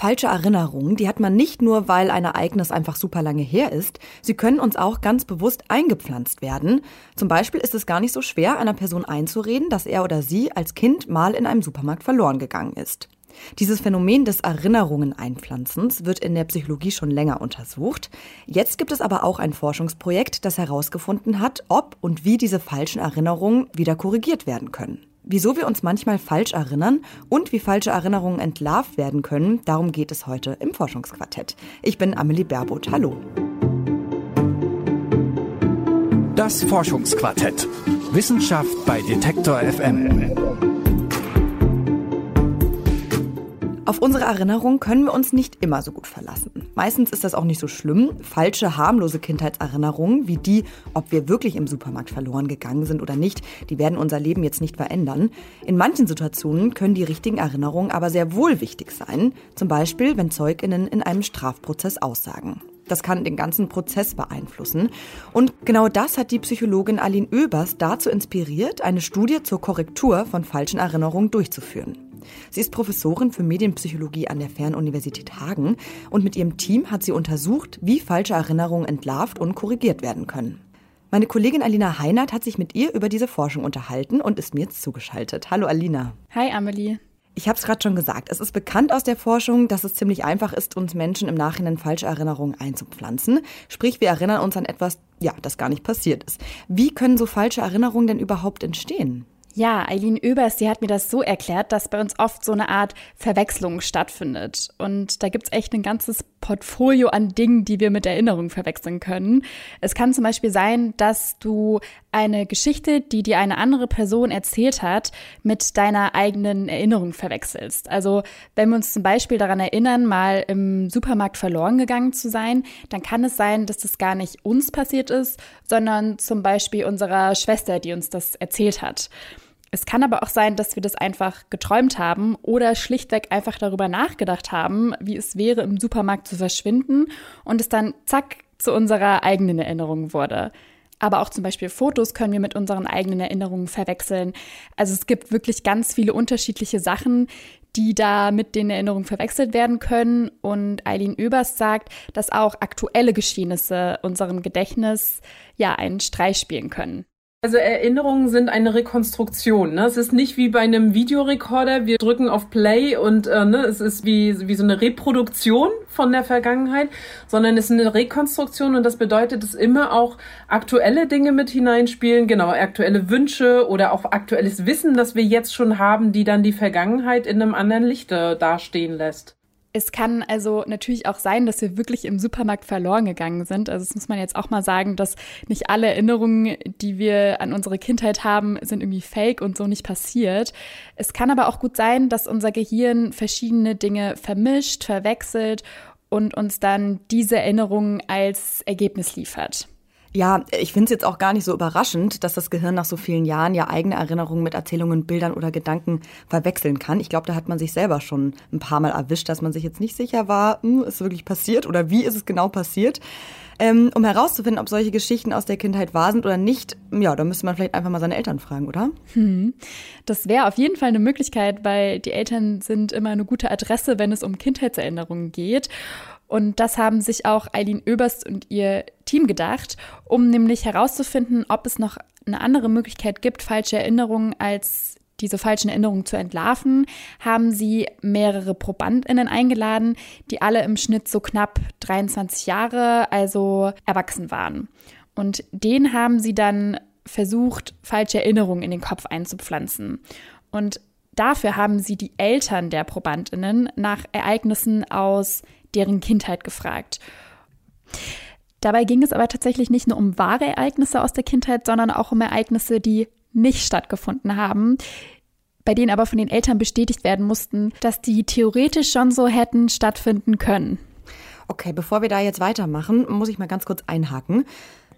Falsche Erinnerungen, die hat man nicht nur, weil ein Ereignis einfach super lange her ist, sie können uns auch ganz bewusst eingepflanzt werden. Zum Beispiel ist es gar nicht so schwer, einer Person einzureden, dass er oder sie als Kind mal in einem Supermarkt verloren gegangen ist. Dieses Phänomen des Erinnerungen einpflanzens wird in der Psychologie schon länger untersucht. Jetzt gibt es aber auch ein Forschungsprojekt, das herausgefunden hat, ob und wie diese falschen Erinnerungen wieder korrigiert werden können. Wieso wir uns manchmal falsch erinnern und wie falsche Erinnerungen entlarvt werden können, darum geht es heute im Forschungsquartett. Ich bin Amelie Berbot. Hallo. Das Forschungsquartett. Wissenschaft bei Detektor FM. Auf unsere Erinnerung können wir uns nicht immer so gut verlassen. Meistens ist das auch nicht so schlimm. Falsche, harmlose Kindheitserinnerungen, wie die, ob wir wirklich im Supermarkt verloren gegangen sind oder nicht, die werden unser Leben jetzt nicht verändern. In manchen Situationen können die richtigen Erinnerungen aber sehr wohl wichtig sein. Zum Beispiel, wenn ZeugInnen in einem Strafprozess aussagen. Das kann den ganzen Prozess beeinflussen. Und genau das hat die Psychologin Aline Oebers dazu inspiriert, eine Studie zur Korrektur von falschen Erinnerungen durchzuführen. Sie ist Professorin für Medienpsychologie an der Fernuniversität Hagen und mit ihrem Team hat sie untersucht, wie falsche Erinnerungen entlarvt und korrigiert werden können. Meine Kollegin Alina Heinert hat sich mit ihr über diese Forschung unterhalten und ist mir jetzt zugeschaltet. Hallo Alina. Hi Amelie. Ich habe es gerade schon gesagt, es ist bekannt aus der Forschung, dass es ziemlich einfach ist, uns Menschen im Nachhinein falsche Erinnerungen einzupflanzen. Sprich, wir erinnern uns an etwas, ja, das gar nicht passiert ist. Wie können so falsche Erinnerungen denn überhaupt entstehen? Ja, Eileen Oebers, die hat mir das so erklärt, dass bei uns oft so eine Art Verwechslung stattfindet. Und da gibt's echt ein ganzes Portfolio an Dingen, die wir mit Erinnerungen verwechseln können. Es kann zum Beispiel sein, dass du eine Geschichte, die dir eine andere Person erzählt hat, mit deiner eigenen Erinnerung verwechselst. Also wenn wir uns zum Beispiel daran erinnern, mal im Supermarkt verloren gegangen zu sein, dann kann es sein, dass das gar nicht uns passiert ist, sondern zum Beispiel unserer Schwester, die uns das erzählt hat. Es kann aber auch sein, dass wir das einfach geträumt haben oder schlichtweg einfach darüber nachgedacht haben, wie es wäre, im Supermarkt zu verschwinden und es dann zack zu unserer eigenen Erinnerung wurde. Aber auch zum Beispiel Fotos können wir mit unseren eigenen Erinnerungen verwechseln. Also es gibt wirklich ganz viele unterschiedliche Sachen, die da mit den Erinnerungen verwechselt werden können. Und Eileen Oebers sagt, dass auch aktuelle Geschehnisse unserem Gedächtnis ja einen Streich spielen können. Also Erinnerungen sind eine Rekonstruktion. Ne? Es ist nicht wie bei einem Videorekorder, wir drücken auf Play und äh, ne, es ist wie, wie so eine Reproduktion von der Vergangenheit, sondern es ist eine Rekonstruktion und das bedeutet, dass immer auch aktuelle Dinge mit hineinspielen, genau, aktuelle Wünsche oder auch aktuelles Wissen, das wir jetzt schon haben, die dann die Vergangenheit in einem anderen Lichte dastehen lässt. Es kann also natürlich auch sein, dass wir wirklich im Supermarkt verloren gegangen sind. Also das muss man jetzt auch mal sagen, dass nicht alle Erinnerungen, die wir an unsere Kindheit haben, sind irgendwie fake und so nicht passiert. Es kann aber auch gut sein, dass unser Gehirn verschiedene Dinge vermischt, verwechselt und uns dann diese Erinnerungen als Ergebnis liefert. Ja, ich finde es jetzt auch gar nicht so überraschend, dass das Gehirn nach so vielen Jahren ja eigene Erinnerungen mit Erzählungen, Bildern oder Gedanken verwechseln kann. Ich glaube, da hat man sich selber schon ein paar Mal erwischt, dass man sich jetzt nicht sicher war, hm, ist wirklich passiert oder wie ist es genau passiert. Ähm, um herauszufinden, ob solche Geschichten aus der Kindheit wahr sind oder nicht, ja, da müsste man vielleicht einfach mal seine Eltern fragen, oder? Hm. Das wäre auf jeden Fall eine Möglichkeit, weil die Eltern sind immer eine gute Adresse, wenn es um Kindheitserinnerungen geht. Und das haben sich auch Eileen Oeberst und ihr Team gedacht, um nämlich herauszufinden, ob es noch eine andere Möglichkeit gibt, falsche Erinnerungen als diese falschen Erinnerungen zu entlarven, haben sie mehrere ProbandInnen eingeladen, die alle im Schnitt so knapp 23 Jahre, also erwachsen waren. Und denen haben sie dann versucht, falsche Erinnerungen in den Kopf einzupflanzen. Und dafür haben sie die Eltern der ProbandInnen nach Ereignissen aus deren Kindheit gefragt. Dabei ging es aber tatsächlich nicht nur um wahre Ereignisse aus der Kindheit, sondern auch um Ereignisse, die nicht stattgefunden haben, bei denen aber von den Eltern bestätigt werden mussten, dass die theoretisch schon so hätten stattfinden können. Okay, bevor wir da jetzt weitermachen, muss ich mal ganz kurz einhaken.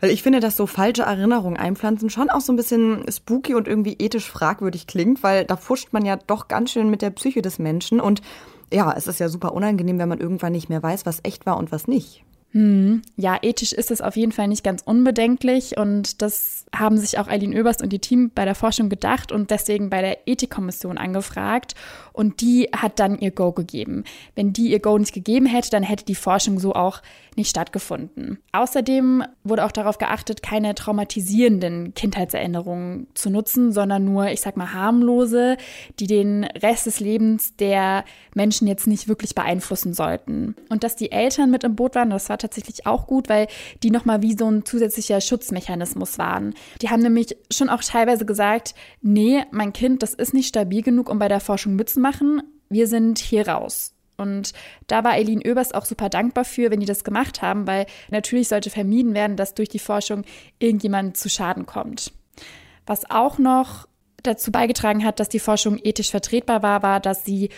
Weil ich finde, dass so falsche Erinnerungen einpflanzen schon auch so ein bisschen spooky und irgendwie ethisch fragwürdig klingt, weil da fuscht man ja doch ganz schön mit der Psyche des Menschen und ja, es ist ja super unangenehm, wenn man irgendwann nicht mehr weiß, was echt war und was nicht. Hm, ja, ethisch ist es auf jeden Fall nicht ganz unbedenklich und das haben sich auch Eileen Oeberst und die Team bei der Forschung gedacht und deswegen bei der Ethikkommission angefragt und die hat dann ihr Go gegeben. Wenn die ihr Go nicht gegeben hätte, dann hätte die Forschung so auch nicht stattgefunden. Außerdem wurde auch darauf geachtet, keine traumatisierenden Kindheitserinnerungen zu nutzen, sondern nur, ich sag mal, harmlose, die den Rest des Lebens der Menschen jetzt nicht wirklich beeinflussen sollten. Und dass die Eltern mit im Boot waren, das war tatsächlich auch gut, weil die nochmal wie so ein zusätzlicher Schutzmechanismus waren. Die haben nämlich schon auch teilweise gesagt, nee, mein Kind, das ist nicht stabil genug, um bei der Forschung mitzumachen. Wir sind hier raus. Und da war Eileen Oebers auch super dankbar für, wenn die das gemacht haben, weil natürlich sollte vermieden werden, dass durch die Forschung irgendjemand zu Schaden kommt. Was auch noch dazu beigetragen hat, dass die Forschung ethisch vertretbar war, war, dass sie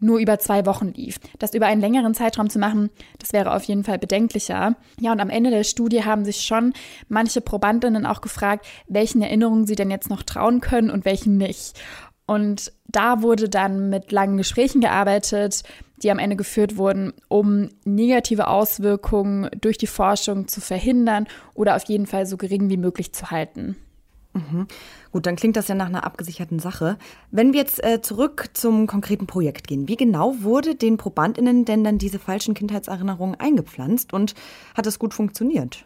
nur über zwei Wochen lief. Das über einen längeren Zeitraum zu machen, das wäre auf jeden Fall bedenklicher. Ja, und am Ende der Studie haben sich schon manche Probandinnen auch gefragt, welchen Erinnerungen sie denn jetzt noch trauen können und welchen nicht. Und da wurde dann mit langen Gesprächen gearbeitet, die am Ende geführt wurden, um negative Auswirkungen durch die Forschung zu verhindern oder auf jeden Fall so gering wie möglich zu halten. Mhm. Gut, dann klingt das ja nach einer abgesicherten Sache. Wenn wir jetzt äh, zurück zum konkreten Projekt gehen, wie genau wurde den ProbandInnen denn dann diese falschen Kindheitserinnerungen eingepflanzt und hat es gut funktioniert?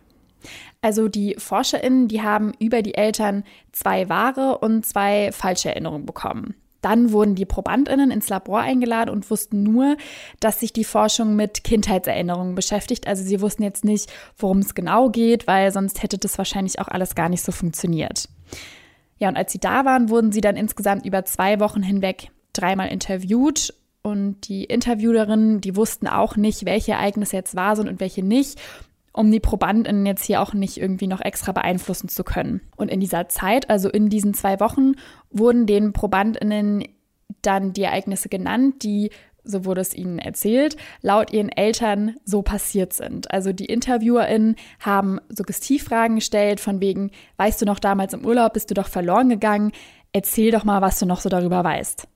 Also die ForscherInnen, die haben über die Eltern zwei wahre und zwei falsche Erinnerungen bekommen. Dann wurden die ProbandInnen ins Labor eingeladen und wussten nur, dass sich die Forschung mit Kindheitserinnerungen beschäftigt. Also sie wussten jetzt nicht, worum es genau geht, weil sonst hätte das wahrscheinlich auch alles gar nicht so funktioniert. Ja, und als sie da waren, wurden sie dann insgesamt über zwei Wochen hinweg dreimal interviewt und die Interviewerinnen, die wussten auch nicht, welche Ereignisse jetzt wahr sind und welche nicht um die Probandinnen jetzt hier auch nicht irgendwie noch extra beeinflussen zu können. Und in dieser Zeit, also in diesen zwei Wochen, wurden den Probandinnen dann die Ereignisse genannt, die so wurde es ihnen erzählt, laut ihren Eltern so passiert sind. Also die InterviewerInnen haben Suggestivfragen gestellt, von wegen, weißt du noch damals im Urlaub, bist du doch verloren gegangen, erzähl doch mal, was du noch so darüber weißt.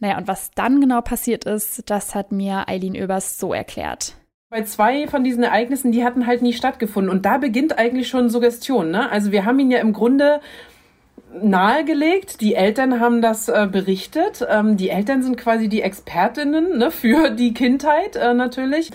Naja, und was dann genau passiert ist, das hat mir Eileen Oebers so erklärt. Bei zwei von diesen Ereignissen, die hatten halt nie stattgefunden. Und da beginnt eigentlich schon Suggestion. Ne? Also wir haben ihn ja im Grunde nahegelegt. Die Eltern haben das äh, berichtet. Ähm, die Eltern sind quasi die Expertinnen ne, für die Kindheit äh, natürlich.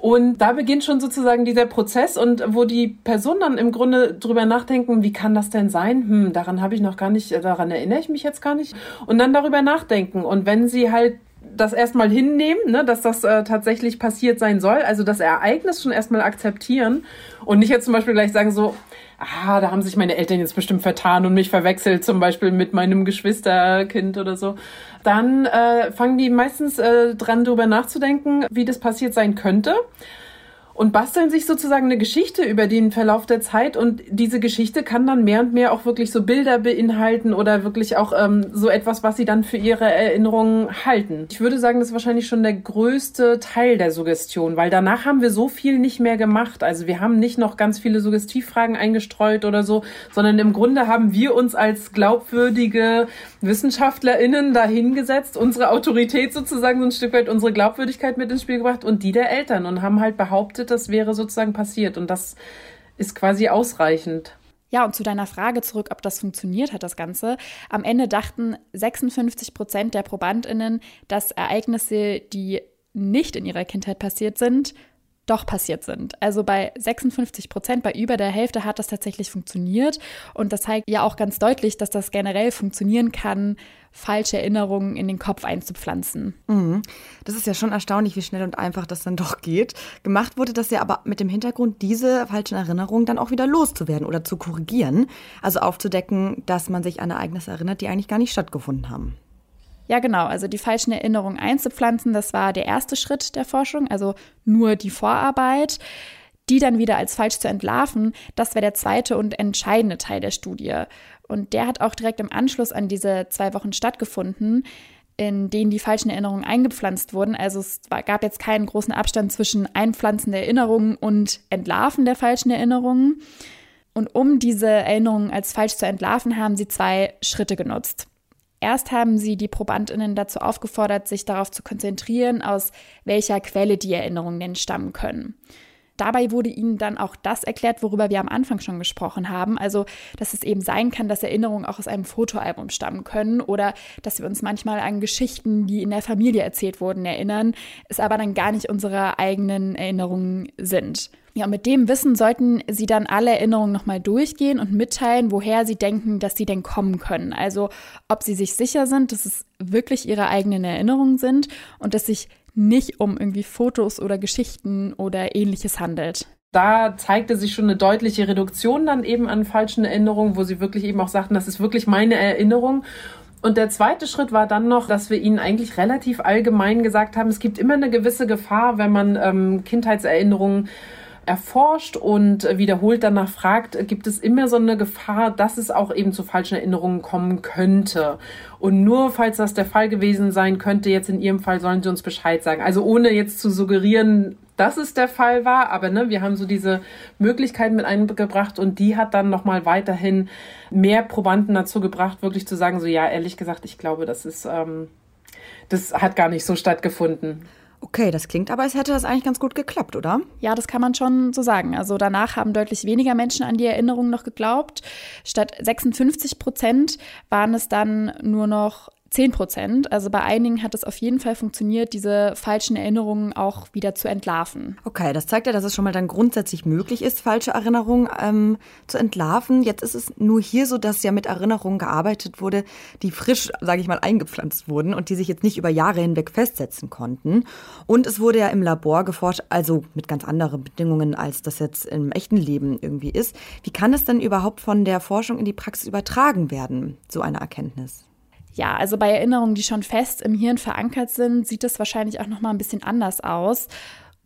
Und da beginnt schon sozusagen dieser Prozess und wo die Personen dann im Grunde drüber nachdenken, wie kann das denn sein? Hm, daran habe ich noch gar nicht, daran erinnere ich mich jetzt gar nicht. Und dann darüber nachdenken. Und wenn sie halt das erstmal hinnehmen, ne, dass das äh, tatsächlich passiert sein soll. Also das Ereignis schon erstmal akzeptieren und nicht jetzt zum Beispiel gleich sagen so, ah, da haben sich meine Eltern jetzt bestimmt vertan und mich verwechselt, zum Beispiel mit meinem Geschwisterkind oder so. Dann äh, fangen die meistens äh, dran, darüber nachzudenken, wie das passiert sein könnte und basteln sich sozusagen eine Geschichte über den Verlauf der Zeit und diese Geschichte kann dann mehr und mehr auch wirklich so Bilder beinhalten oder wirklich auch ähm, so etwas, was sie dann für ihre Erinnerungen halten. Ich würde sagen, das ist wahrscheinlich schon der größte Teil der Suggestion, weil danach haben wir so viel nicht mehr gemacht. Also wir haben nicht noch ganz viele Suggestivfragen eingestreut oder so, sondern im Grunde haben wir uns als glaubwürdige WissenschaftlerInnen dahingesetzt, unsere Autorität sozusagen so ein Stück weit unsere Glaubwürdigkeit mit ins Spiel gebracht und die der Eltern und haben halt behauptet, berichtet, das wäre sozusagen passiert. Und das ist quasi ausreichend. Ja, und zu deiner Frage zurück, ob das funktioniert hat, das Ganze. Am Ende dachten 56 Prozent der ProbandInnen, dass Ereignisse, die nicht in ihrer Kindheit passiert sind, doch passiert sind. Also bei 56 Prozent, bei über der Hälfte hat das tatsächlich funktioniert. Und das zeigt ja auch ganz deutlich, dass das generell funktionieren kann, falsche Erinnerungen in den Kopf einzupflanzen. Mhm. Das ist ja schon erstaunlich, wie schnell und einfach das dann doch geht. Gemacht wurde das ja aber mit dem Hintergrund, diese falschen Erinnerungen dann auch wieder loszuwerden oder zu korrigieren. Also aufzudecken, dass man sich an Ereignisse erinnert, die eigentlich gar nicht stattgefunden haben. Ja, genau. Also die falschen Erinnerungen einzupflanzen, das war der erste Schritt der Forschung, also nur die Vorarbeit. Die dann wieder als falsch zu entlarven, das wäre der zweite und entscheidende Teil der Studie. Und der hat auch direkt im Anschluss an diese zwei Wochen stattgefunden, in denen die falschen Erinnerungen eingepflanzt wurden. Also es gab jetzt keinen großen Abstand zwischen Einpflanzen der Erinnerungen und Entlarven der falschen Erinnerungen. Und um diese Erinnerungen als falsch zu entlarven, haben sie zwei Schritte genutzt. Erst haben sie die Probandinnen dazu aufgefordert, sich darauf zu konzentrieren, aus welcher Quelle die Erinnerungen denn stammen können. Dabei wurde ihnen dann auch das erklärt, worüber wir am Anfang schon gesprochen haben. Also, dass es eben sein kann, dass Erinnerungen auch aus einem Fotoalbum stammen können oder dass wir uns manchmal an Geschichten, die in der Familie erzählt wurden, erinnern, es aber dann gar nicht unsere eigenen Erinnerungen sind. Ja, und mit dem Wissen sollten Sie dann alle Erinnerungen nochmal durchgehen und mitteilen, woher Sie denken, dass sie denn kommen können. Also, ob Sie sich sicher sind, dass es wirklich Ihre eigenen Erinnerungen sind und dass sich nicht um irgendwie Fotos oder Geschichten oder ähnliches handelt. Da zeigte sich schon eine deutliche Reduktion dann eben an falschen Erinnerungen, wo sie wirklich eben auch sagten, das ist wirklich meine Erinnerung. Und der zweite Schritt war dann noch, dass wir ihnen eigentlich relativ allgemein gesagt haben, es gibt immer eine gewisse Gefahr, wenn man ähm, Kindheitserinnerungen erforscht und wiederholt danach fragt, gibt es immer so eine Gefahr, dass es auch eben zu falschen Erinnerungen kommen könnte. Und nur falls das der Fall gewesen sein könnte, jetzt in Ihrem Fall, sollen Sie uns Bescheid sagen. Also ohne jetzt zu suggerieren, dass es der Fall war, aber ne, wir haben so diese Möglichkeit mit eingebracht und die hat dann nochmal weiterhin mehr Probanden dazu gebracht, wirklich zu sagen, so ja, ehrlich gesagt, ich glaube, das ist, ähm, das hat gar nicht so stattgefunden. Okay, das klingt aber, als hätte das eigentlich ganz gut geklappt, oder? Ja, das kann man schon so sagen. Also danach haben deutlich weniger Menschen an die Erinnerung noch geglaubt. Statt 56 Prozent waren es dann nur noch 10 Prozent. Also bei einigen hat es auf jeden Fall funktioniert, diese falschen Erinnerungen auch wieder zu entlarven. Okay, das zeigt ja, dass es schon mal dann grundsätzlich möglich ist, falsche Erinnerungen ähm, zu entlarven. Jetzt ist es nur hier so, dass ja mit Erinnerungen gearbeitet wurde, die frisch, sage ich mal, eingepflanzt wurden und die sich jetzt nicht über Jahre hinweg festsetzen konnten. Und es wurde ja im Labor geforscht, also mit ganz anderen Bedingungen, als das jetzt im echten Leben irgendwie ist. Wie kann es denn überhaupt von der Forschung in die Praxis übertragen werden, so eine Erkenntnis? Ja, also bei Erinnerungen, die schon fest im Hirn verankert sind, sieht es wahrscheinlich auch noch mal ein bisschen anders aus.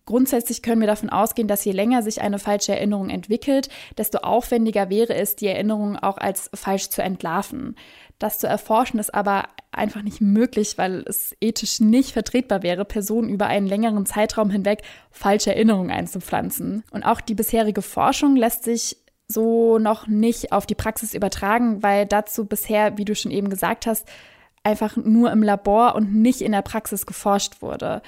Grundsätzlich können wir davon ausgehen, dass je länger sich eine falsche Erinnerung entwickelt, desto aufwendiger wäre es, die Erinnerung auch als falsch zu entlarven. Das zu erforschen ist aber einfach nicht möglich, weil es ethisch nicht vertretbar wäre, Personen über einen längeren Zeitraum hinweg falsche Erinnerungen einzupflanzen. Und auch die bisherige Forschung lässt sich so noch nicht auf die Praxis übertragen, weil dazu bisher, wie du schon eben gesagt hast, einfach nur im Labor und nicht in der Praxis geforscht wurde.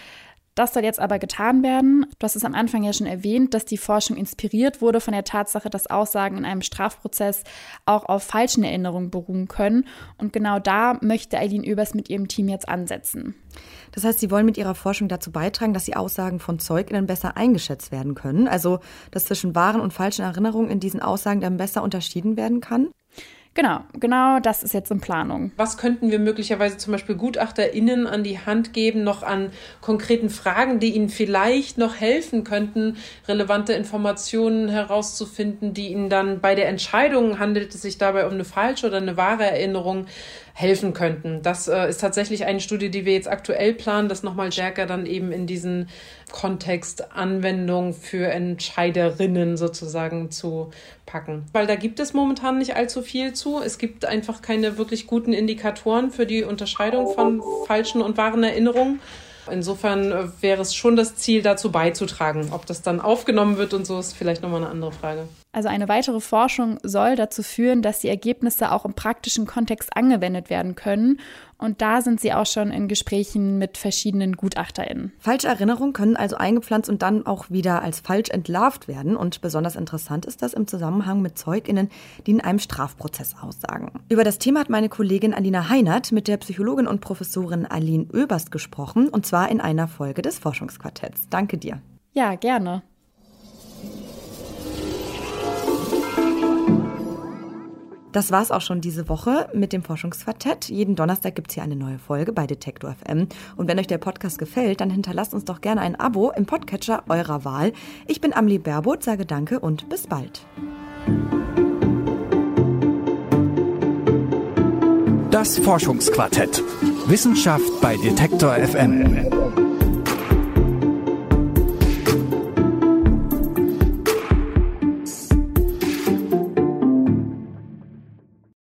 Das soll jetzt aber getan werden. Du hast es am Anfang ja schon erwähnt, dass die Forschung inspiriert wurde von der Tatsache, dass Aussagen in einem Strafprozess auch auf falschen Erinnerungen beruhen können. Und genau da möchte Eileen Oebers mit ihrem Team jetzt ansetzen. Das heißt, Sie wollen mit Ihrer Forschung dazu beitragen, dass die Aussagen von ZeugInnen besser eingeschätzt werden können. Also, dass zwischen wahren und falschen Erinnerungen in diesen Aussagen dann besser unterschieden werden kann? Genau, genau das ist jetzt in Planung. Was könnten wir möglicherweise zum Beispiel GutachterInnen an die Hand geben, noch an konkreten Fragen, die ihnen vielleicht noch helfen könnten, relevante Informationen herauszufinden, die ihnen dann bei der Entscheidung, handelt es sich dabei um eine falsche oder eine wahre Erinnerung, helfen könnten. Das äh, ist tatsächlich eine Studie, die wir jetzt aktuell planen, das nochmal stärker dann eben in diesen Kontext Anwendung für Entscheiderinnen sozusagen zu packen. Weil da gibt es momentan nicht allzu viel zu. Es gibt einfach keine wirklich guten Indikatoren für die Unterscheidung von falschen und wahren Erinnerungen. Insofern äh, wäre es schon das Ziel, dazu beizutragen. Ob das dann aufgenommen wird und so, ist vielleicht nochmal eine andere Frage. Also eine weitere Forschung soll dazu führen, dass die Ergebnisse auch im praktischen Kontext angewendet werden können. Und da sind sie auch schon in Gesprächen mit verschiedenen GutachterInnen. Falsche Erinnerungen können also eingepflanzt und dann auch wieder als falsch entlarvt werden. Und besonders interessant ist das im Zusammenhang mit ZeugInnen, die in einem Strafprozess aussagen. Über das Thema hat meine Kollegin Alina Heinert mit der Psychologin und Professorin Aline Oeberst gesprochen. Und zwar in einer Folge des Forschungsquartetts. Danke dir. Ja, gerne. Das war's auch schon diese Woche mit dem Forschungsquartett. Jeden Donnerstag gibt's hier eine neue Folge bei Detektor FM. Und wenn euch der Podcast gefällt, dann hinterlasst uns doch gerne ein Abo im Podcatcher eurer Wahl. Ich bin Amli Berbot, sage Danke und bis bald. Das Forschungsquartett. Wissenschaft bei Detektor FM.